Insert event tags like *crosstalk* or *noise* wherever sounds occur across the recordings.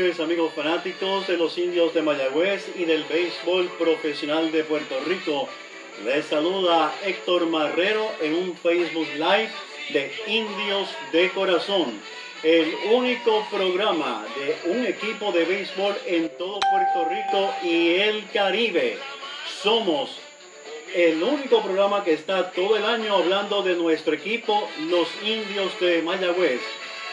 amigos fanáticos de los indios de Mayagüez y del béisbol profesional de Puerto Rico. Les saluda Héctor Marrero en un Facebook Live de Indios de Corazón, el único programa de un equipo de béisbol en todo Puerto Rico y el Caribe. Somos el único programa que está todo el año hablando de nuestro equipo, los Indios de Mayagüez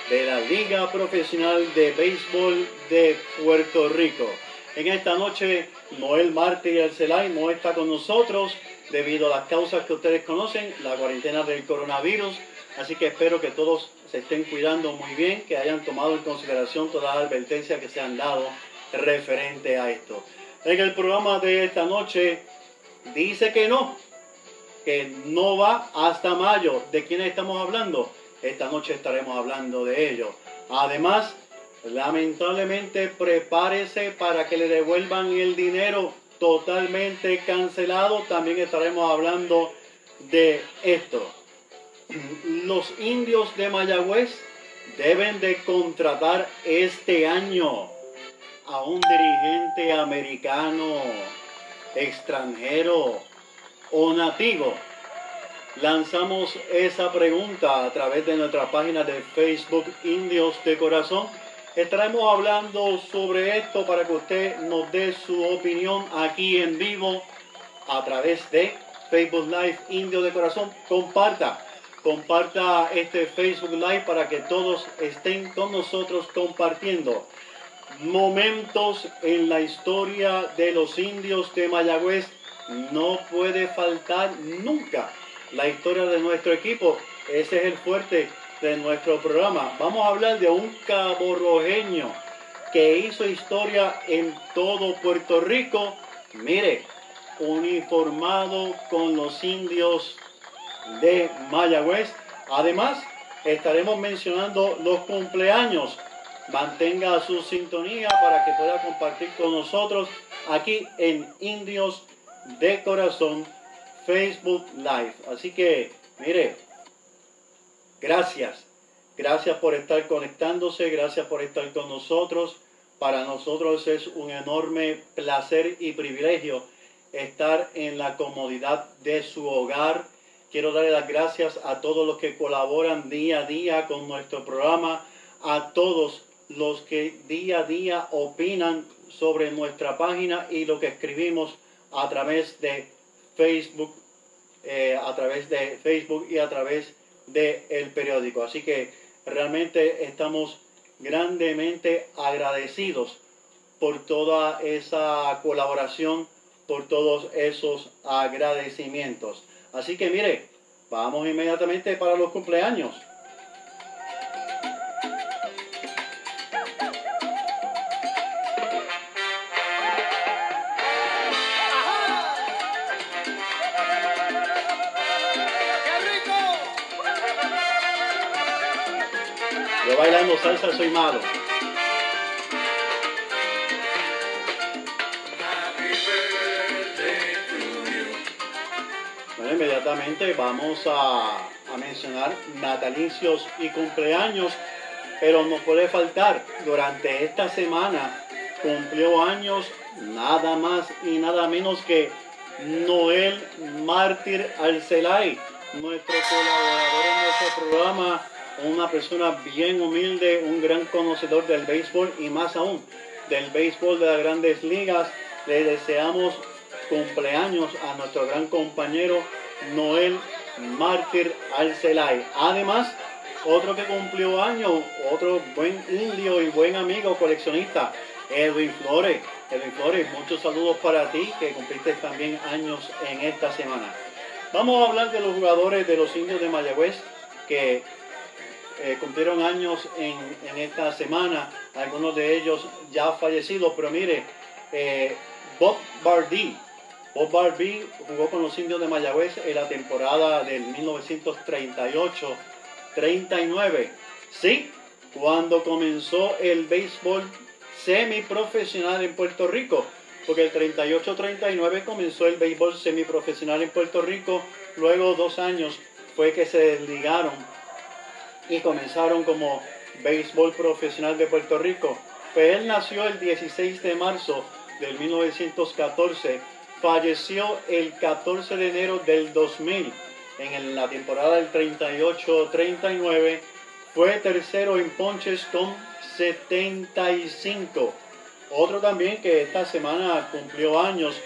de la Liga Profesional de Béisbol de Puerto Rico. En esta noche, Noel Marte y el Celay no está con nosotros debido a las causas que ustedes conocen, la cuarentena del coronavirus. Así que espero que todos se estén cuidando muy bien, que hayan tomado en consideración todas las advertencias que se han dado referente a esto. En el programa de esta noche dice que no, que no va hasta mayo. ¿De quién estamos hablando? Esta noche estaremos hablando de ello. Además, lamentablemente prepárese para que le devuelvan el dinero totalmente cancelado. También estaremos hablando de esto. *clears throat* Los indios de Mayagüez deben de contratar este año a un dirigente americano, extranjero o nativo lanzamos esa pregunta a través de nuestra página de Facebook Indios de Corazón. Estaremos hablando sobre esto para que usted nos dé su opinión aquí en vivo a través de Facebook Live Indios de Corazón. Comparta, comparta este Facebook Live para que todos estén con nosotros compartiendo momentos en la historia de los indios de Mayagüez. No puede faltar nunca la historia de nuestro equipo. Ese es el fuerte de nuestro programa. Vamos a hablar de un caborrojeño que hizo historia en todo Puerto Rico. Mire, uniformado con los indios de Mayagüez. Además, estaremos mencionando los cumpleaños. Mantenga su sintonía para que pueda compartir con nosotros aquí en Indios de Corazón Facebook Live. Así que, mire, gracias. Gracias por estar conectándose, gracias por estar con nosotros. Para nosotros es un enorme placer y privilegio estar en la comodidad de su hogar. Quiero darle las gracias a todos los que colaboran día a día con nuestro programa, a todos los que día a día opinan sobre nuestra página y lo que escribimos a través de Facebook, eh, a través de Facebook y a través del el periódico. Así que realmente estamos grandemente agradecidos por toda esa colaboración, por todos esos agradecimientos. Así que mire, vamos inmediatamente para los cumpleaños. Salsa soy malo. Bueno, inmediatamente vamos a, a mencionar natalicios y cumpleaños, pero no puede faltar, durante esta semana cumplió años nada más y nada menos que Noel Mártir Alcelay, nuestro colaborador en nuestro programa, una persona bien humilde, un gran conocedor del béisbol y más aún del béisbol de las grandes ligas. Le deseamos cumpleaños a nuestro gran compañero Noel Mártir Alcelay. Además, otro que cumplió años, otro buen indio y buen amigo coleccionista, Edwin Flores. Edwin Flores, muchos saludos para ti que cumpliste también años en esta semana. Vamos a hablar de los jugadores de los indios de Mayagüez que eh, cumplieron años en, en, esta semana, algunos de ellos ya fallecidos, pero mire, eh, Bob Bardee, Bob Bardee jugó con los indios de Mayagüez en la temporada del 1938-39. Sí, cuando comenzó el béisbol semiprofesional en Puerto Rico, porque el 38-39 comenzó el béisbol semiprofesional en Puerto Rico, luego dos años fue que se desligaron y comenzaron como béisbol profesional de Puerto Rico. Pues nació el 16 de marzo del 1914, falleció el 14 de enero del 2000 en la temporada del 38-39, fue tercero en ponches con 75. Otro también que esta semana cumplió años,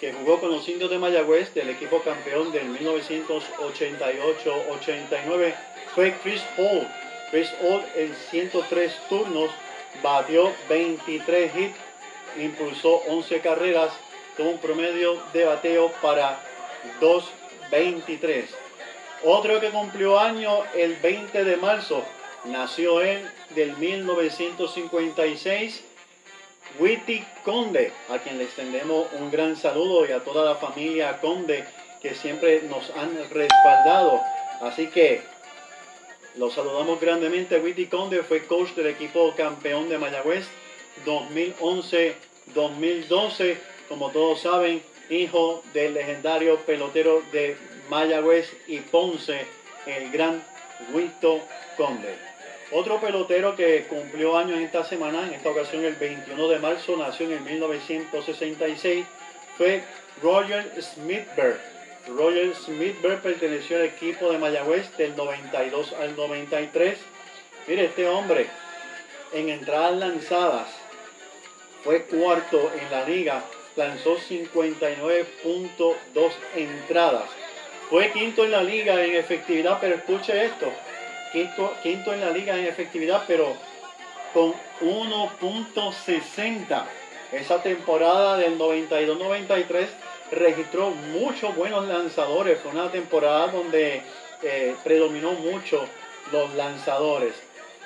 que jugó con los indios de Mayagüez del equipo campeón del 1988-89, fue Chris Hall. Chris Hall en 103 turnos batió 23 hits, impulsó 11 carreras, tuvo un promedio de bateo para 2.23. Otro que cumplió año el 20 de marzo, nació él del 1956, Witty Conde, a quien le extendemos un gran saludo y a toda la familia Conde que siempre nos han respaldado. Así que lo saludamos grandemente. Witty Conde fue coach del equipo campeón de Mayagüez 2011-2012. Como todos saben, hijo del legendario pelotero de Mayagüez y Ponce, el gran Witto Conde. Otro pelotero que cumplió años esta semana, en esta ocasión el 21 de marzo, nació en el 1966, fue Roger Smithberg. Roger Smithberg perteneció al equipo de Mayagüez del 92 al 93. Mire, este hombre en entradas lanzadas fue cuarto en la liga, lanzó 59.2 entradas. Fue quinto en la liga en efectividad, pero escuche esto, quinto, quinto en la liga en efectividad, pero con 1.60. Esa temporada del 92-93 registró muchos buenos lanzadores. Fue una temporada donde eh, predominó mucho los lanzadores.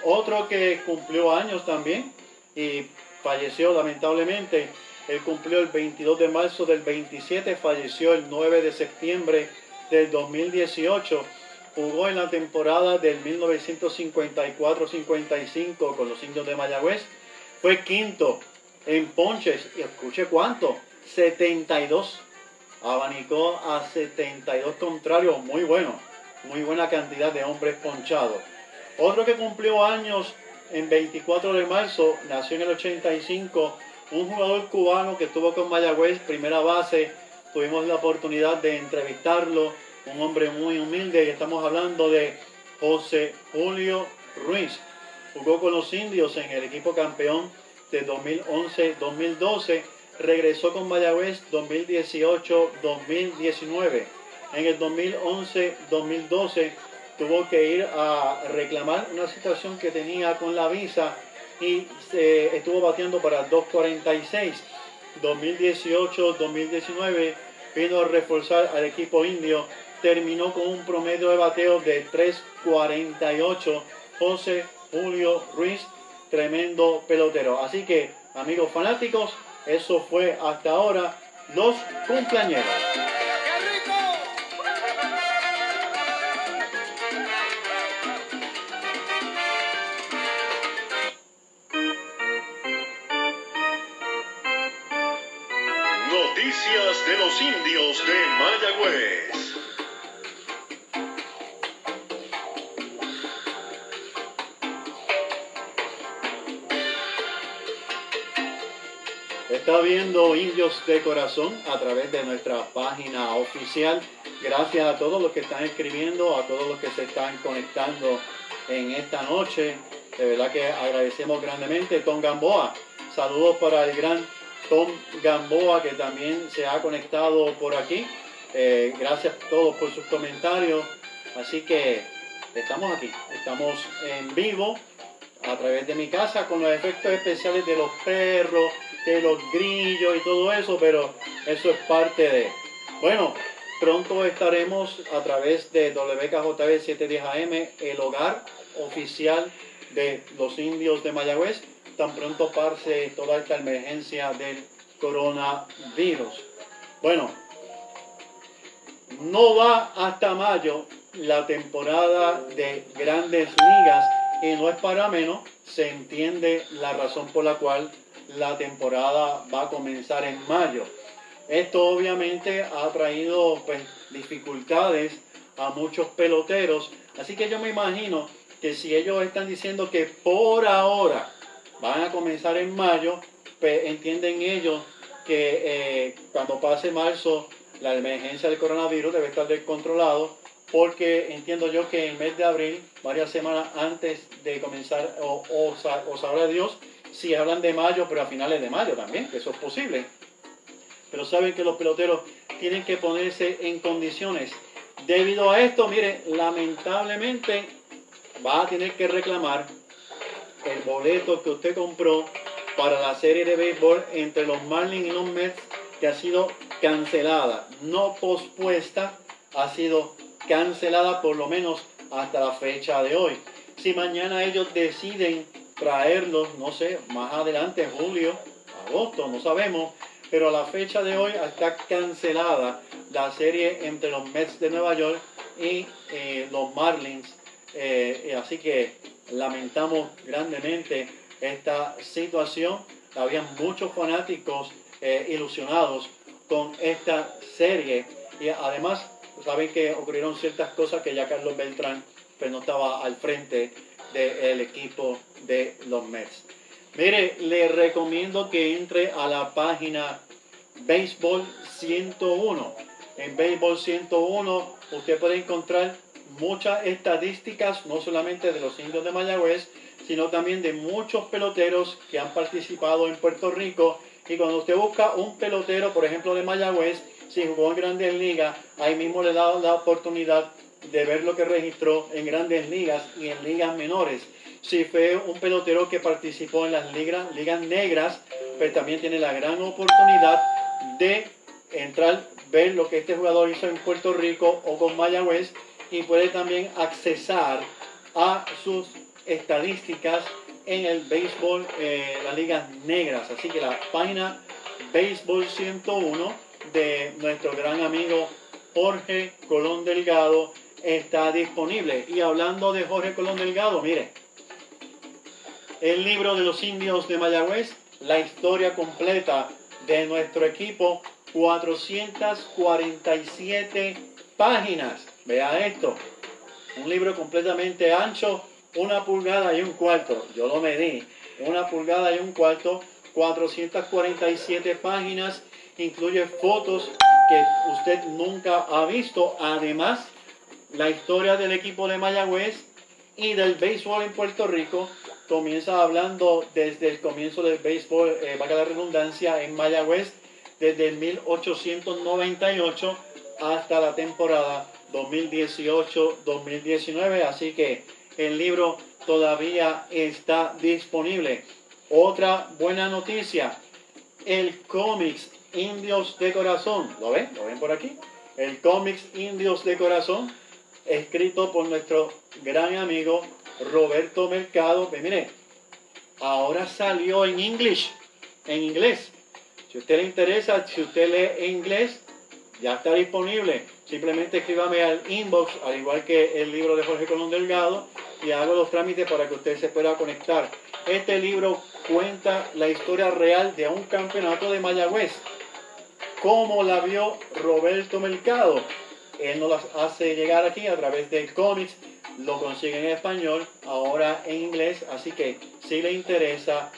Otro que cumplió años también y falleció lamentablemente. Él cumplió el 22 de marzo del 27, falleció el 9 de septiembre del 2018 jugó en la temporada del 1954-55 con los indios de Mayagüez. Fue quinto en ponches y escuche cuánto, 72. Abanicó a 72 contrarios, muy bueno, muy buena cantidad de hombres ponchados. Otro que cumplió años en 24 de marzo, nació en el 85, un jugador cubano que estuvo con Mayagüez, primera base, tuvimos la oportunidad de entrevistarlo un hombre muy humilde, estamos hablando de José Julio Ruiz. Jugó con los indios en el equipo campeón de 2011-2012, regresó con Mayagüez 2018-2019. En el 2011-2012 tuvo que ir a reclamar una situación que tenía con la visa y estuvo bateando para 2.46. 2018-2019 vino a reforzar al equipo indio terminó con un promedio de bateo de 3.48. José Julio Ruiz, tremendo pelotero. Así que, amigos fanáticos, eso fue hasta ahora los cumpleaños. Corazón a través de nuestra página oficial. Gracias a todos los que están escribiendo, a todos los que se están conectando en esta noche. De verdad que agradecemos grandemente. Tom Gamboa, saludos para el gran Tom Gamboa que también se ha conectado por aquí. Eh, gracias a todos por sus comentarios. Así que estamos aquí, estamos en vivo a través de mi casa con los efectos especiales de los perros que los grillos y todo eso, pero eso es parte de... Bueno, pronto estaremos a través de WKJB 710 AM, el hogar oficial de los indios de Mayagüez, tan pronto pase toda esta emergencia del coronavirus. Bueno, no va hasta mayo la temporada de grandes ligas y no es para menos se entiende la razón por la cual la temporada va a comenzar en mayo. Esto obviamente ha traído pues, dificultades a muchos peloteros, así que yo me imagino que si ellos están diciendo que por ahora van a comenzar en mayo, pues entienden ellos que eh, cuando pase marzo la emergencia del coronavirus debe estar descontrolado porque entiendo yo que el mes de abril, varias semanas antes de comenzar, o, o, sabrá Dios si hablan de mayo, pero a finales de mayo también, que eso es posible. Pero saben que los peloteros tienen que ponerse en condiciones. Debido a esto, mire, lamentablemente va a tener que reclamar el boleto que usted compró para la serie de béisbol entre los Marlins y los Mets que ha sido cancelada, no pospuesta, ha sido cancelada por lo menos hasta la fecha de hoy. Si mañana ellos deciden traerlos, no sé, más adelante, julio, agosto, no sabemos, pero a la fecha de hoy está cancelada la serie entre los Mets de Nueva York y eh, los Marlins. Eh, así que lamentamos grandemente esta situación. Había muchos fanáticos eh, ilusionados con esta serie y además saben que ocurrieron ciertas cosas que ya Carlos Beltrán pues, no estaba al frente del equipo de los Mets. Mire, le recomiendo que entre a la página Baseball 101. En Baseball 101 usted puede encontrar muchas estadísticas, no solamente de los indios de Mayagüez, sino también de muchos peloteros que han participado en Puerto Rico. Y cuando usted busca un pelotero, por ejemplo, de Mayagüez, si jugó en grandes ligas, ahí mismo le da la oportunidad de ver lo que registró en grandes ligas y en ligas menores. Si fue un pelotero que participó en las ligas, ligas negras, pues también tiene la gran oportunidad de entrar, ver lo que este jugador hizo en Puerto Rico o con Mayagüez y puede también accesar a sus estadísticas en el béisbol, eh, las ligas negras. Así que la página Béisbol 101 de nuestro gran amigo Jorge Colón Delgado está disponible. Y hablando de Jorge Colón Delgado, mire, el libro de los indios de Mayagüez, la historia completa de nuestro equipo, 447 páginas. Vea esto, un libro completamente ancho, una pulgada y un cuarto. Yo lo medí, una pulgada y un cuarto, 447 páginas, incluye fotos que usted nunca ha visto. Además, la historia del equipo de Mayagüez y del béisbol en Puerto Rico comienza hablando desde el comienzo del béisbol, eh, valga la redundancia, en Mayagüez, desde el 1898 hasta la temporada 2018-2019. Así que el libro todavía está disponible. Otra buena noticia, el cómics Indios de Corazón, ¿lo ven? ¿Lo ven por aquí? El cómics Indios de Corazón, escrito por nuestro gran amigo Roberto Mercado. Pues mire, ahora salió en inglés, en inglés. Si usted le interesa, si usted lee inglés, ya está disponible. Simplemente escríbame al inbox, al igual que el libro de Jorge Colón Delgado, y hago los trámites para que usted se pueda conectar. Este libro cuenta la historia real de un campeonato de Mayagüez. Cómo la vio Roberto Mercado. Él nos las hace llegar aquí a través de cómics. Lo consigue en español, ahora en inglés. Así que si le interesa,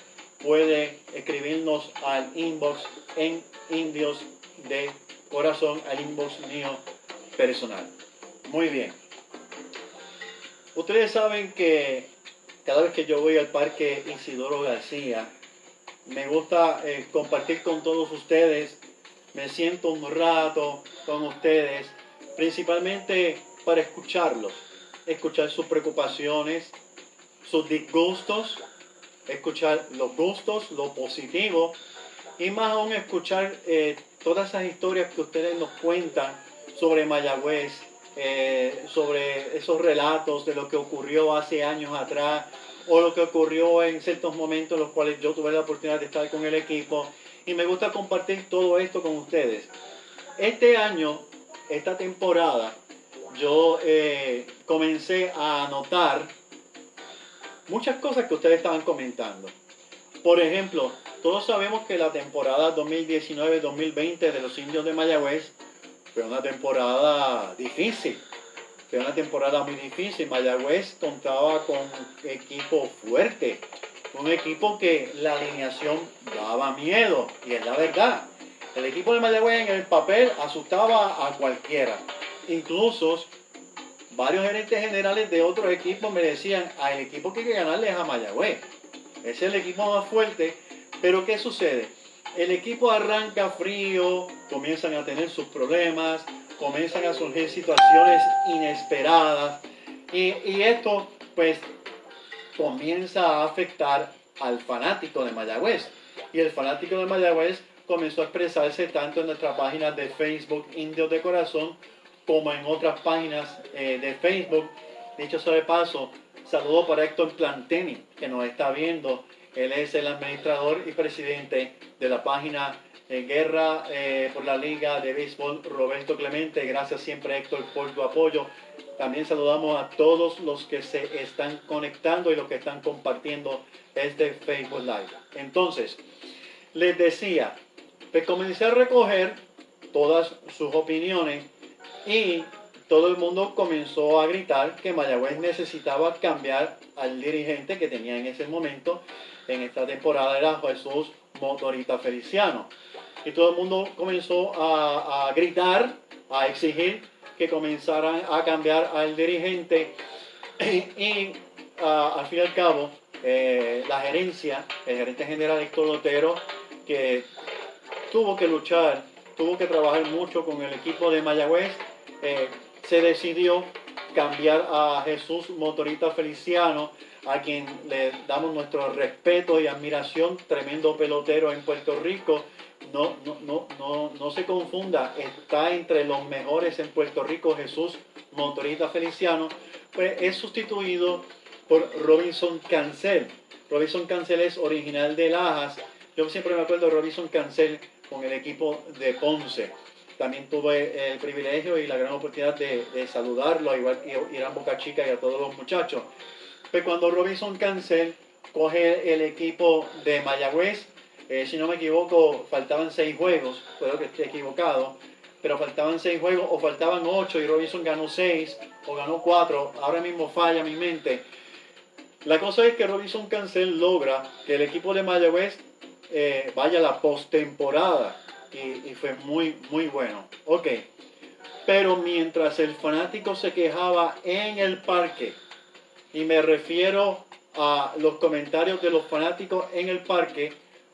puede escribirnos al inbox en Indios de Corazón, al inbox mío personal. Muy bien. Ustedes saben que cada vez que yo voy al parque Isidoro García, me gusta eh, compartir con todos ustedes, me siento un rato con ustedes, principalmente para escucharlos, escuchar sus preocupaciones, sus disgustos, escuchar los gustos, lo positivo y más aún escuchar eh, todas esas historias que ustedes nos cuentan sobre Mayagüez, eh, sobre esos relatos de lo que ocurrió hace años atrás o lo que ocurrió en ciertos momentos en los cuales yo tuve la oportunidad de estar con el equipo y me gusta compartir todo esto con ustedes. Este año, esta temporada, yo eh, comencé a notar muchas cosas que ustedes estaban comentando. Por ejemplo, todos sabemos que la temporada 2019-2020 de los indios de Mayagüez fue una temporada difícil. Fue una temporada muy difícil. Mayagüez contaba con un equipo fuerte. Un equipo que la alineación daba miedo. Y es la verdad. El equipo de Mayagüez en el papel asustaba a cualquiera. Incluso varios gerentes generales de otros equipos me decían, al equipo que hay que ganarle es a Mayagüez. Es el equipo más fuerte. Pero ¿qué sucede? El equipo arranca frío, comienzan a tener sus problemas, comienzan a surgir situaciones inesperadas y, y esto pues comienza a afectar al fanático de Mayagüez. Y el fanático de Mayagüez comenzó a expresarse tanto en nuestra página de Facebook Indios de Corazón como en otras páginas eh, de Facebook. Dicho sea de paso, saludo para Héctor Planteni, que nos está viendo. Él es el administrador y presidente de la página eh, Guerra eh, por la Liga de Béisbol Roberto Clemente. Gracias siempre Héctor por tu apoyo. También saludamos a todos los que se están conectando y los que están compartiendo este Facebook Live. Entonces, les decía, pues comencé a recoger todas sus opiniones y todo el mundo comenzó a gritar que Mayagüez necesitaba cambiar al dirigente que tenía en ese momento, en esta temporada era Jesús Motorita Feliciano. Y todo el mundo comenzó a, a gritar, a exigir que comenzaran a cambiar al dirigente. Y uh, al fin y al cabo eh, la gerencia, el gerente general Héctor Lotero, que tuvo que luchar, tuvo que trabajar mucho con el equipo de Mayagüez, eh, se decidió cambiar a Jesús Motorita Feliciano, a quien le damos nuestro respeto y admiración, tremendo pelotero en Puerto Rico. No, no, no, no, no se confunda, está entre los mejores en Puerto Rico Jesús Motorita Feliciano, pues es sustituido por Robinson Cancel. Robinson Cancel es original de Lajas. Yo siempre me acuerdo de Robinson Cancel con el equipo de Ponce. También tuve el privilegio y la gran oportunidad de, saludarlo, a igual que Irán Boca Chica y a todos los muchachos. Pues cuando Robinson Cancel coge el equipo de Mayagüez, eh, si no me equivoco, faltaban seis juegos, puedo que esté equivocado, pero faltaban seis juegos o faltaban ocho y Robinson ganó seis o ganó cuatro, ahora mismo falla mi mente. La cosa es que Robinson Cancel logra que el equipo de Mayagüez eh, vaya a la postemporada y, y fue muy, muy bueno. Ok, pero mientras el fanático se quejaba en el parque, y me refiero a los comentarios de los fanáticos en el parque,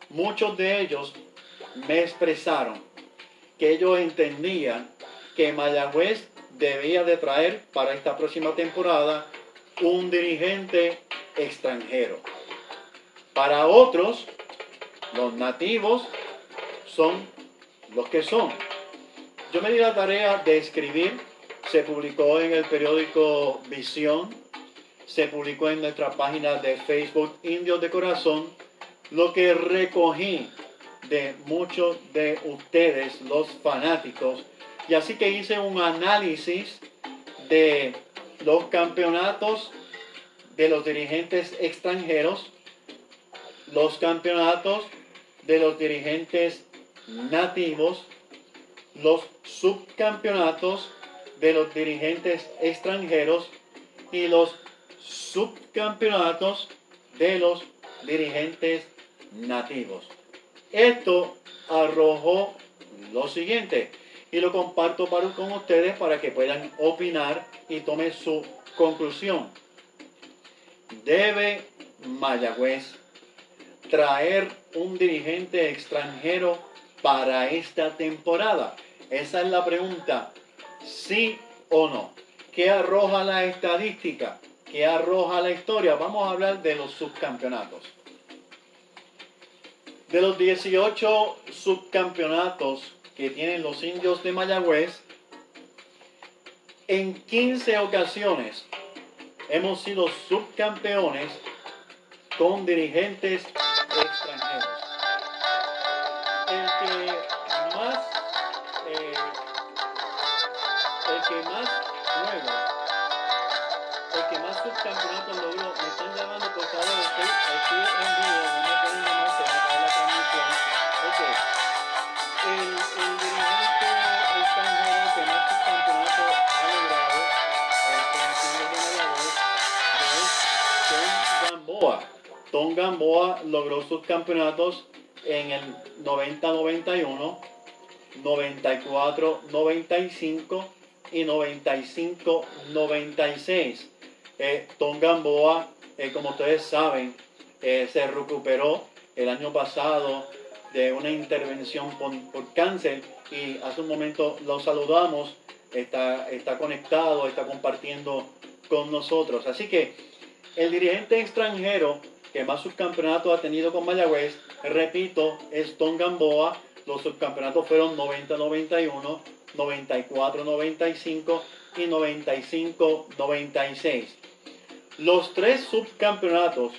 muchos de ellos me expresaron que ellos entendían que Mayagüez debía de traer para esta próxima temporada un dirigente extranjero. Para otros, los nativos son los que son. Yo me di la tarea de escribir, se publicó en el periódico Visión, se publicó en nuestra página de Facebook Indios de Corazón, lo que recogí de muchos de ustedes, los fanáticos, y así que hice un análisis de los campeonatos de los dirigentes extranjeros, los campeonatos de los dirigentes nativos, los subcampeonatos de los dirigentes extranjeros y los subcampeonatos de los dirigentes nativos. Esto arrojó lo siguiente y lo comparto para, con ustedes para que puedan opinar y tomen su conclusión. ¿Debe Mayagüez traer un dirigente extranjero para esta temporada? Esa es la pregunta, sí o no. ¿Qué arroja la estadística? ¿Qué arroja la historia? Vamos a hablar de los subcampeonatos. De los 18 subcampeonatos que tienen los indios de Mayagüez, en 15 ocasiones hemos sido subcampeones con dirigentes Logró sus campeonatos en el 90-91, 94-95 y 95-96. Eh, Tom Gamboa, eh, como ustedes saben, eh, se recuperó el año pasado de una intervención por, por cáncer y hace un momento lo saludamos, está, está conectado, está compartiendo con nosotros. Así que el dirigente extranjero que más subcampeonatos ha tenido con Mayagüez, repito, es Tom Gamboa. Los subcampeonatos fueron 90-91, 94-95 y 95-96. Los tres subcampeonatos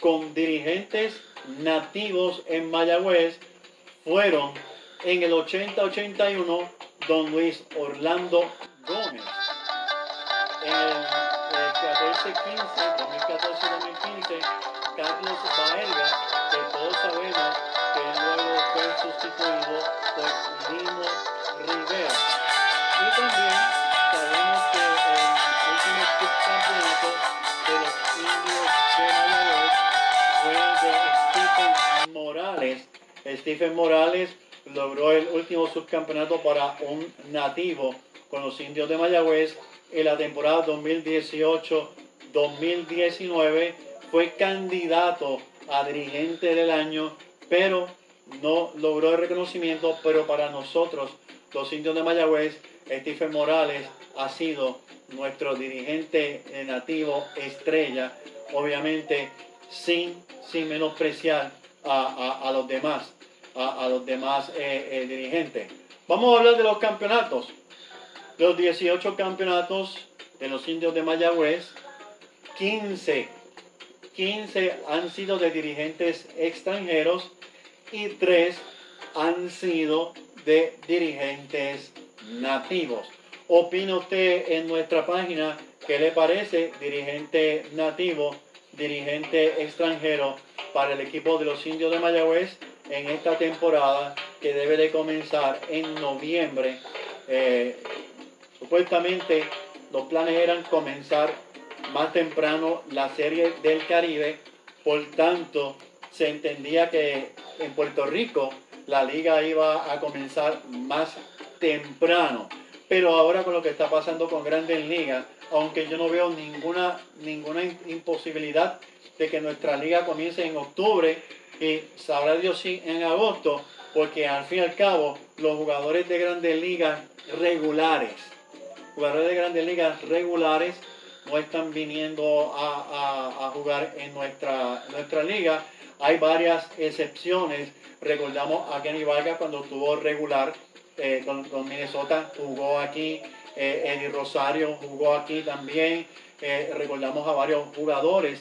con dirigentes nativos en Mayagüez fueron en el 80-81 Don Luis Orlando Gómez. 14-15, 2014-2015, Carlos Baelga, que todos sabemos que luego fue sustituido por Lino Rivera. Y también sabemos que el último subcampeonato de los indios de Mayagüez fue de Stephen Morales. Stephen Morales logró el último subcampeonato para un nativo con los indios de Mayagüez en la temporada 2018-2019. Fue candidato a dirigente del año, pero no logró el reconocimiento. Pero para nosotros, los indios de Mayagüez, Stephen Morales ha sido nuestro dirigente nativo estrella, obviamente sin, sin menospreciar a, a- los demás, a, a los demás eh, eh, dirigentes. Vamos a hablar de los campeonatos. Los 18 campeonatos de los indios de Mayagüez, 15, 15 han sido de dirigentes extranjeros y 3 han sido de dirigentes nativos. Opina usted en nuestra página qué le parece dirigente nativo, dirigente extranjero para el equipo de los indios de Mayagüez en esta temporada que debe de comenzar en noviembre. Eh, supuestamente los planes eran comenzar más temprano la serie del Caribe, por tanto se entendía que en Puerto Rico la liga iba a comenzar más temprano. Pero ahora con lo que está pasando con Grandes Ligas, aunque yo no veo ninguna, ninguna in- imposibilidad de que nuestra liga comience en octubre y sabrá Dios si en agosto, porque al fin y al cabo los jugadores de Grandes Ligas regulares, jugadores de Grandes Ligas regulares no están viniendo a, a- jugar en nuestra, nuestra liga. Hay varias excepciones. Recordamos a Kenny Vargas cuando estuvo regular eh, con, con Minnesota, jugó aquí. Eh, Eddie Rosario jugó aquí también. Eh, recordamos a varios jugadores.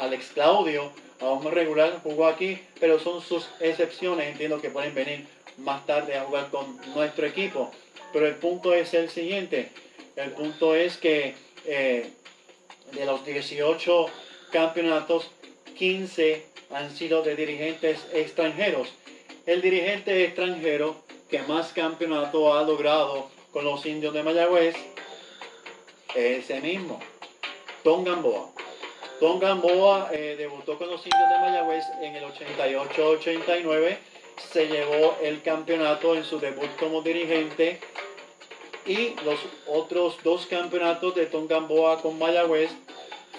Alex Claudio, aún regular, jugó aquí, pero son sus excepciones. Entiendo que pueden venir más tarde a jugar con nuestro equipo. Pero el punto es el siguiente. El punto es que eh, de los 18 campeonatos, 15 han sido de dirigentes extranjeros. El dirigente extranjero que más campeonato ha logrado con los indios de Mayagüez es ese mismo, Tom Gamboa. Tom Gamboa eh, debutó con los indios de Mayagüez en el 88-89, se llevó el campeonato en su debut como dirigente y los otros dos campeonatos de Tom Gamboa con Mayagüez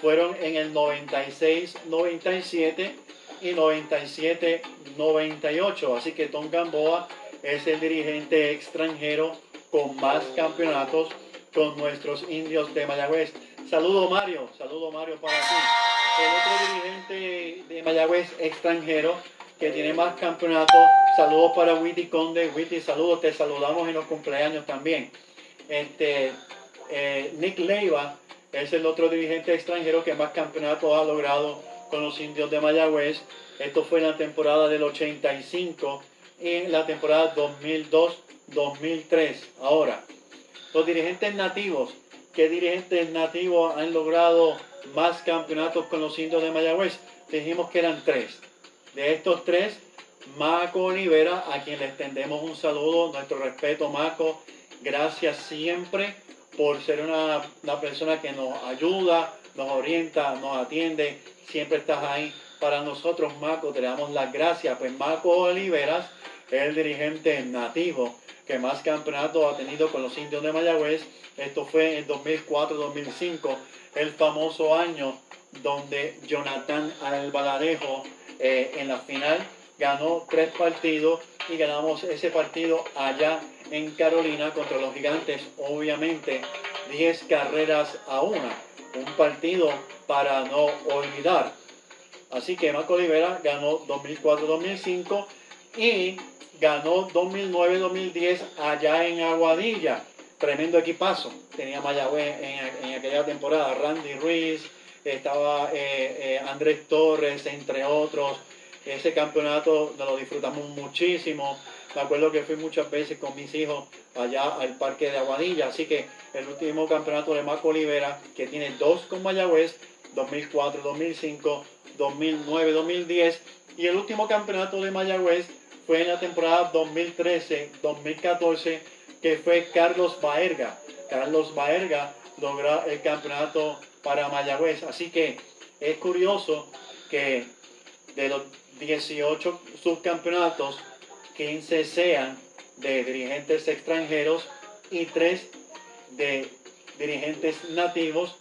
fueron en el 96-97 y 97-98. Así que Tom Gamboa es el dirigente extranjero con más campeonatos con nuestros indios de Mayagüez. Saludo Mario, saludo Mario para ti. El otro dirigente de Mayagüez extranjero que tiene más campeonatos. Saludos para Witty Conde. Witty, saludos, te saludamos en los cumpleaños también. Este, eh, Nick Leiva es el otro dirigente extranjero que más campeonatos ha logrado con los indios de Mayagüez. Esto fue en la temporada del 85 y en la temporada 2002-2003. Ahora, los dirigentes nativos. ¿Qué dirigentes nativos han logrado más campeonatos con los indios de Mayagüez? Dijimos que eran tres. De estos tres, Maco Olivera, a quien le extendemos un saludo, nuestro respeto, Maco. Gracias siempre por ser una, una persona que nos ayuda, nos orienta, nos atiende siempre estás ahí para nosotros, Maco, te damos las gracias. Pues Maco Oliveras es el dirigente nativo que más campeonatos ha tenido con los indios de Mayagüez. Esto fue en 2004-2005, el famoso año donde Jonathan Albaladejo eh, en la final ganó tres partidos y ganamos ese partido allá en Carolina contra los gigantes, obviamente 10 carreras a una, un partido para no olvidar. Así que Marco Olivera ganó 2004-2005 y ganó 2009-2010 allá en Aguadilla. Tremendo equipazo. Tenía Mayagüez en, aquella temporada. Randy Ruiz, estaba eh, eh, Andrés Torres, entre otros. Ese campeonato lo disfrutamos muchísimo. Me acuerdo que fui muchas veces con mis hijos allá al parque de Aguadilla. Así que el último campeonato de Marco Olivera, que tiene dos con Mayagüez, 2004, 2005, 2009, 2010. Y el último campeonato de Mayagüez fue en la temporada 2013-2014, que fue Carlos Baerga. Carlos Baerga logró el campeonato para Mayagüez. Así que es curioso que de los 18 subcampeonatos, 15 sean de dirigentes extranjeros y 3 de dirigentes nativos.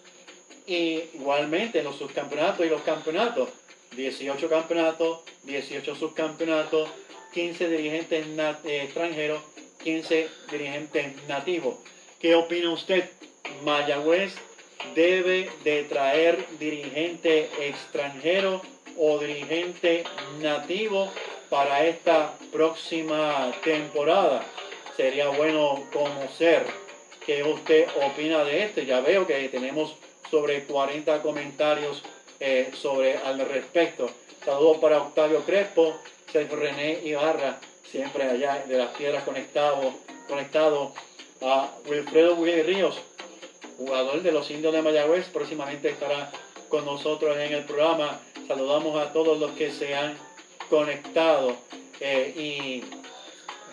Igualmente los subcampeonatos y los campeonatos, 18 campeonatos, 18 subcampeonatos, 15 dirigentes eh, extranjeros, 15 dirigentes nativos. ¿Qué opina usted? Mayagüez debe de traer dirigente extranjero o dirigente nativo para esta próxima temporada. Sería bueno conocer qué usted opina de esto. Ya veo que tenemos sobre 40 comentarios eh, sobre al respecto. Saludos para Octavio Crespo, Sergio René Ibarra, siempre allá de las piedras conectado, conectado a Wilfredo Willy Ríos, jugador de los indios de Mayagüez, próximamente estará con nosotros en el programa. Saludamos a todos los que se han conectado. Eh, y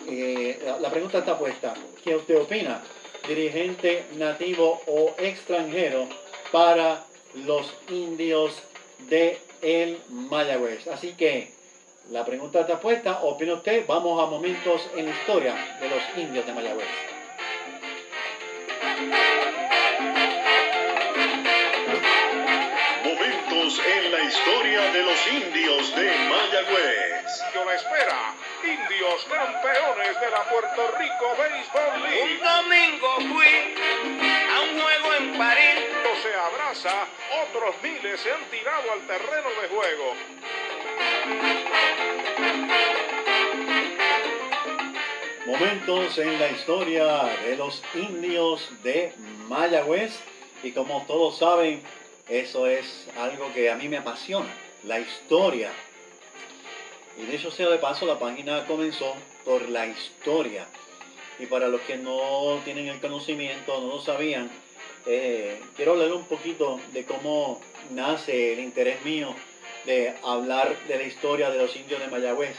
eh, la pregunta está puesta. ¿Qué usted opina? Dirigente nativo o extranjero para los indios de el Mayagüez. Así que la pregunta está puesta. ¿Opina usted? Vamos a momentos en la historia de los indios de Mayagüez. Historia de los indios de Mayagüez. Yo la espera. Indios campeones de la Puerto Rico Baseball League. Un domingo fui a un juego en París. Se abraza, otros miles se han tirado al terreno de juego. Momentos en la historia de los indios de Mayagüez. Y como todos saben, eso es algo que a mí me apasiona, la historia. Y de hecho sea de paso, la página comenzó por la historia. Y para los que no tienen el conocimiento, no lo sabían, eh, quiero hablar un poquito de cómo nace el interés mío de hablar de la historia de los indios de Mayagüez.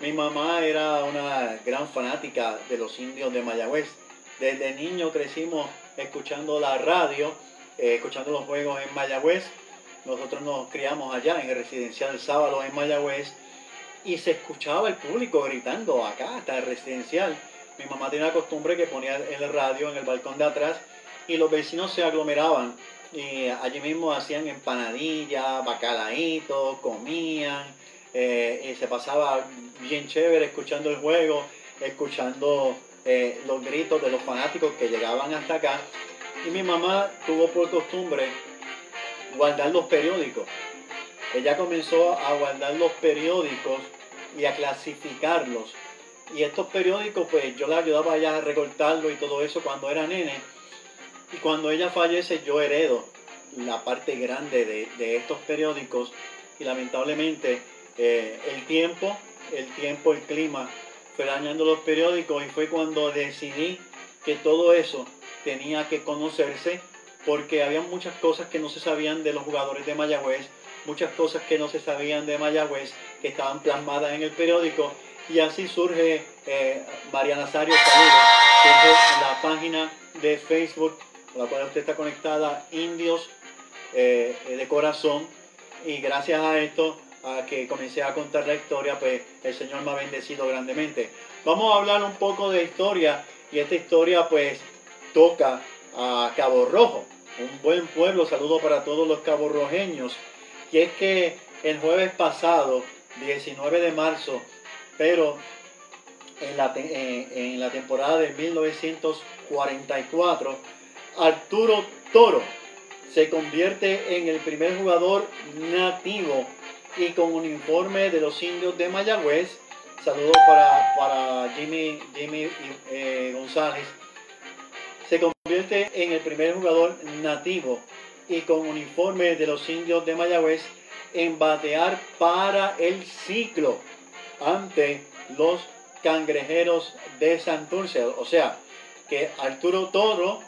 Mi mamá era una gran fanática de los indios de Mayagüez. Desde niño crecimos escuchando la radio eh, escuchando los juegos en Mayagüez. Nosotros nos criamos allá en el residencial Sábado en Mayagüez y se escuchaba el público gritando acá hasta el residencial. Mi mamá tenía la costumbre que ponía el radio en el balcón de atrás y los vecinos se aglomeraban y allí mismo hacían empanadillas, bacalaitos, comían eh, y se pasaba bien chévere escuchando el juego, escuchando eh, los gritos de los fanáticos que llegaban hasta acá y mi mamá tuvo por costumbre guardar los periódicos. Ella comenzó a guardar los periódicos y a clasificarlos. Y estos periódicos, pues yo la ayudaba ya a recortarlos y todo eso cuando era nene. Y cuando ella fallece, yo heredo la parte grande de, estos periódicos. Y lamentablemente, eh, el tiempo, el tiempo, el clima, fue dañando los periódicos. Y fue cuando decidí que todo eso tenía que conocerse porque había muchas cosas que no se sabían de los jugadores de Mayagüez, muchas cosas que no se sabían de Mayagüez que estaban plasmadas en el periódico y así surge eh, María Nazario Saludos, que es la página de Facebook a la cual usted está conectada, Indios eh, de Corazón, y gracias a esto, a que comencé a contar la historia, pues el Señor me ha bendecido grandemente. Vamos a hablar un poco de historia y esta historia pues toca a Cabo Rojo, un buen pueblo, saludo para todos los caborrojeños. Y es que el jueves pasado, 19 de marzo, pero en la, eh, temporada de 1944, Arturo Toro se convierte en el primer jugador nativo y con uniforme de los indios de Mayagüez. Saludos para, para Jimmy, Jimmy eh, González. En el primer jugador nativo y con uniforme de los indios de Mayagüez en batear para el ciclo ante los cangrejeros de Santurce. O sea, que Arturo Toro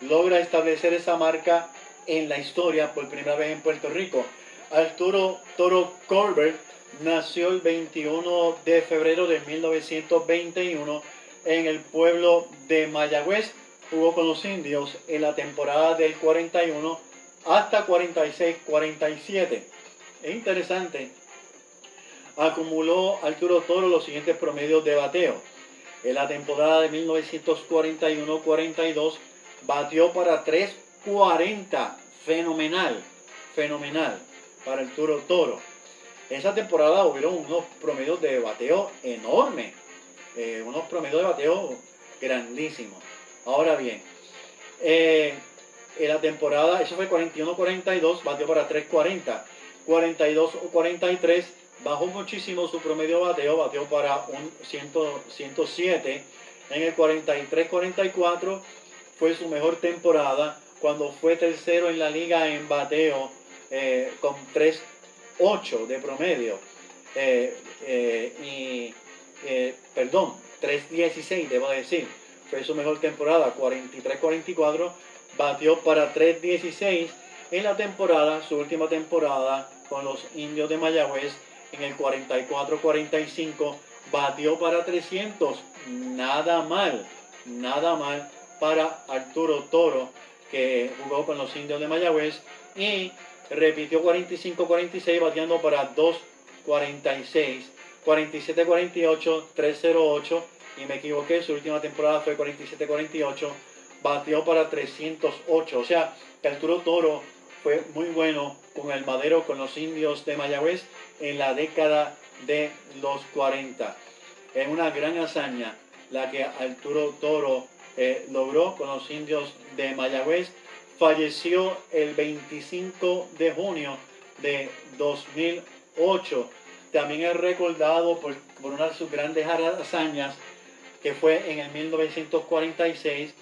logra establecer esa marca en la historia por primera vez en Puerto Rico. Arturo Toro Corbett nació el 21 de febrero de 1921 en el pueblo de Mayagüez. Jugó con los indios en la temporada del 41 hasta 46-47. Es interesante. Acumuló Arturo Toro los siguientes promedios de bateo. En la temporada de 1941-42 batió para 340. Fenomenal, fenomenal para Arturo Toro. Esa temporada hubieron unos promedios de bateo enormes. Eh, unos promedios de bateo grandísimos. Ahora bien, eh, en la temporada, eso fue 41-42, batió para 3.40. 42-43, bajó muchísimo su promedio bateo, batió para un 107. En el 43-44 fue su mejor temporada, cuando fue tercero en la liga en bateo eh, con 3.8 de promedio. Eh, eh, y, perdón, 3.16 debo decir. Fue su mejor temporada, 43-44 batió para 3.16 en la temporada, su última temporada con los indios de Mayagüez en el 44-45, batió para 300, nada mal, nada mal para Arturo Toro, que jugó con los indios de Mayagüez y repitió 45-46, bateando para 2.46, 47-48, 3.08 y me equivoqué, su última temporada fue 47-48 batió para 308. O sea, Arturo Toro fue muy bueno con el madero, con los indios de Mayagüez en la década de los 40. Es una gran hazaña la que Arturo Toro eh, logró con los indios de Mayagüez. Falleció el 25 de junio de 2008. También es recordado por, por una de sus grandes hazañas que fue en el 1946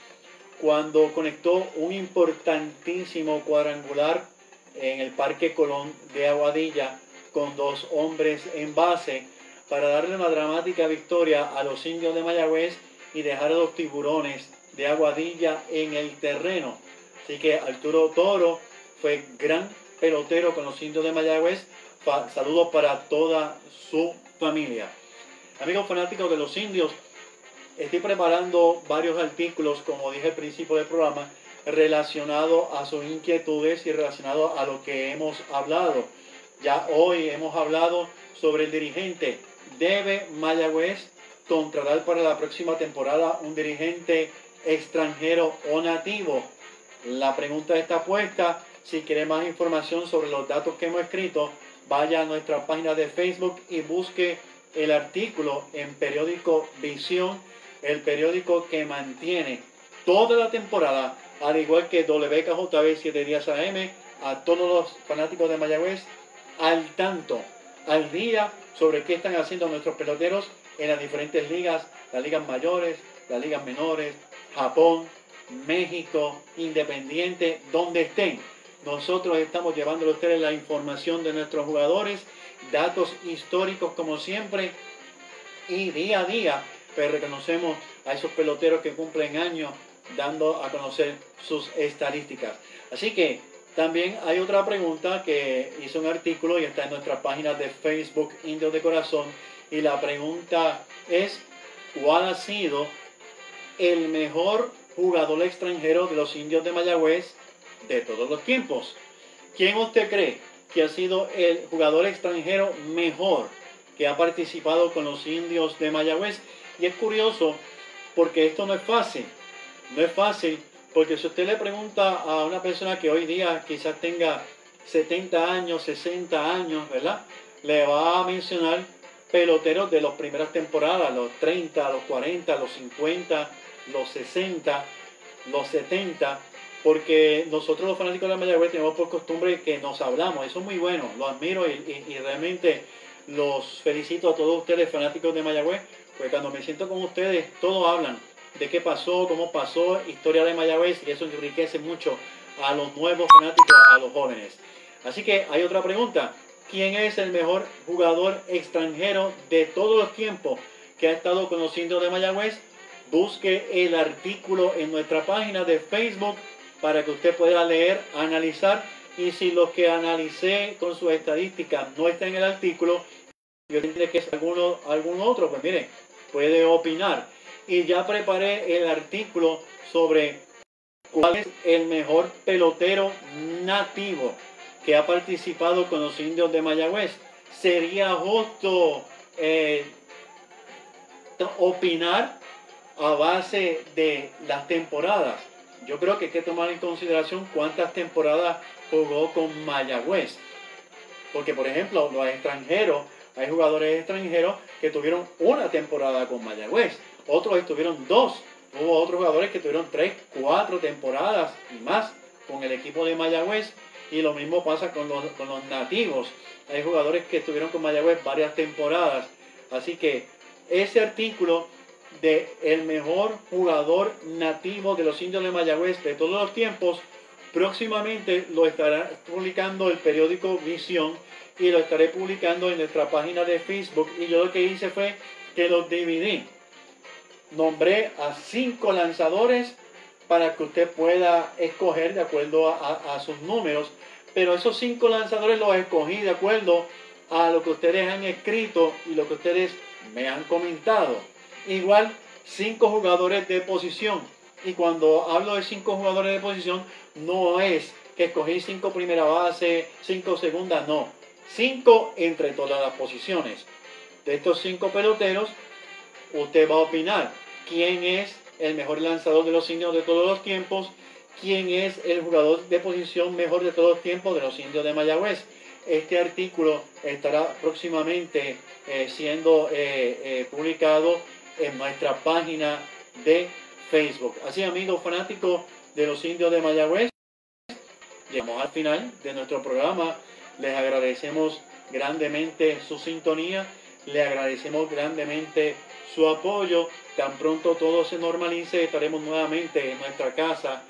cuando conectó un importantísimo cuadrangular en el Parque Colón de Aguadilla con dos hombres en base para darle una dramática victoria a los indios de Mayagüez y dejar a los tiburones de Aguadilla en el terreno. Así que Arturo Toro fue gran pelotero con los indios de Mayagüez. Saludos para toda su familia. Amigos fanáticos de los indios, Estoy preparando varios artículos, como dije al principio del programa, relacionados a sus inquietudes y relacionados a lo que hemos hablado. Ya hoy hemos hablado sobre el dirigente. ¿Debe Mayagüez contratar para la próxima temporada un dirigente extranjero o nativo? La pregunta está puesta. Si quiere más información sobre los datos que hemos escrito, vaya a nuestra página de Facebook y busque el artículo en periódico Visión el periódico que mantiene toda la temporada, al igual que WKJB 7 días AM, a todos los fanáticos de Mayagüez al tanto, al día sobre qué están haciendo nuestros peloteros en las diferentes ligas, las ligas mayores, las ligas menores, Japón, México, Independiente, donde estén. Nosotros estamos llevándole a ustedes la información de nuestros jugadores, datos históricos como siempre, y día a día pero reconocemos a esos peloteros que cumplen años dando a conocer sus estadísticas. Así que también hay otra pregunta que hizo un artículo y está en nuestra página de Facebook Indios de Corazón. Y la pregunta es, ¿cuál ha sido el mejor jugador extranjero de los indios de Mayagüez de todos los tiempos? ¿Quién usted cree que ha sido el jugador extranjero mejor que ha participado con los indios de Mayagüez. Y es curioso porque esto no es fácil. No es fácil porque si usted le pregunta a una persona que hoy día quizás tenga 70 años, 60 años, ¿verdad? Le va a mencionar peloteros de las primeras temporadas, los 30, los 40, los 50, los 60, los 70, porque nosotros los fanáticos de la Mayagüez tenemos por costumbre que nos hablamos, eso es muy bueno, lo admiro y, y realmente los felicito a todos ustedes fanáticos de Mayagüez, porque cuando me siento con ustedes todos hablan de qué pasó, cómo pasó, historia de Mayagüez y eso enriquece mucho a los nuevos fanáticos, a los jóvenes. Así que hay otra pregunta. ¿Quién es el mejor jugador extranjero de todos los tiempos que ha estado conociendo de Mayagüez? Busque el artículo en nuestra página de Facebook para que usted pueda leer, analizar y si lo que analicé con sus estadísticas no está en el artículo, yo entiendo que es alguno, algún otro, pues mire, puede opinar. Y ya preparé el artículo sobre cuál es el mejor pelotero nativo que ha participado con los indios de Mayagüez. Sería justo eh, opinar a base de las temporadas. Yo creo que hay que tomar en consideración cuántas temporadas jugó con Mayagüez. Porque, por ejemplo, los extranjeros, hay jugadores extranjeros que tuvieron una temporada con Mayagüez. Otros estuvieron dos. Hubo otros jugadores que tuvieron tres, cuatro temporadas y más con el equipo de Mayagüez. Y lo mismo pasa con los, con los nativos. Hay jugadores que estuvieron con Mayagüez varias temporadas. Así que ese artículo de el mejor jugador nativo de los indios de Mayagüez de todos los tiempos, próximamente lo estará publicando el periódico Visión y lo estaré publicando en nuestra página de Facebook. Y yo lo que hice fue que los dividí. Nombré a cinco lanzadores para que usted pueda escoger de acuerdo a, sus números. Pero esos cinco lanzadores los escogí de acuerdo a lo que ustedes han escrito y lo que ustedes me han comentado. Igual, cinco jugadores de posición. Y cuando hablo de cinco jugadores de posición, no es que escogí cinco primera base, cinco segunda, no. Cinco entre todas las posiciones. De estos cinco peloteros, usted va a opinar quién es el mejor lanzador de los indios de todos los tiempos, quién es el jugador de posición mejor de todos los tiempos de los indios de Mayagüez. Este artículo estará próximamente eh, siendo eh, eh, publicado en nuestra página de Facebook. Así amigos fanáticos de los indios de Mayagüez, llegamos al final de nuestro programa. Les agradecemos grandemente su sintonía, le agradecemos grandemente su apoyo. Tan pronto todo se normalice, estaremos nuevamente en nuestra casa,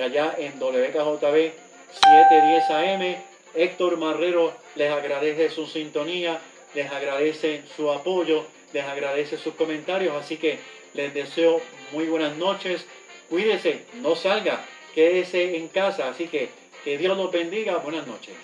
allá en WKJB 710 AM. Héctor Marrero les agradece su sintonía, les agradece su apoyo, les agradece sus comentarios. Así que les deseo muy buenas noches. Cuídese, no salga, quédese en casa. Así que que Dios los bendiga. Buenas noches.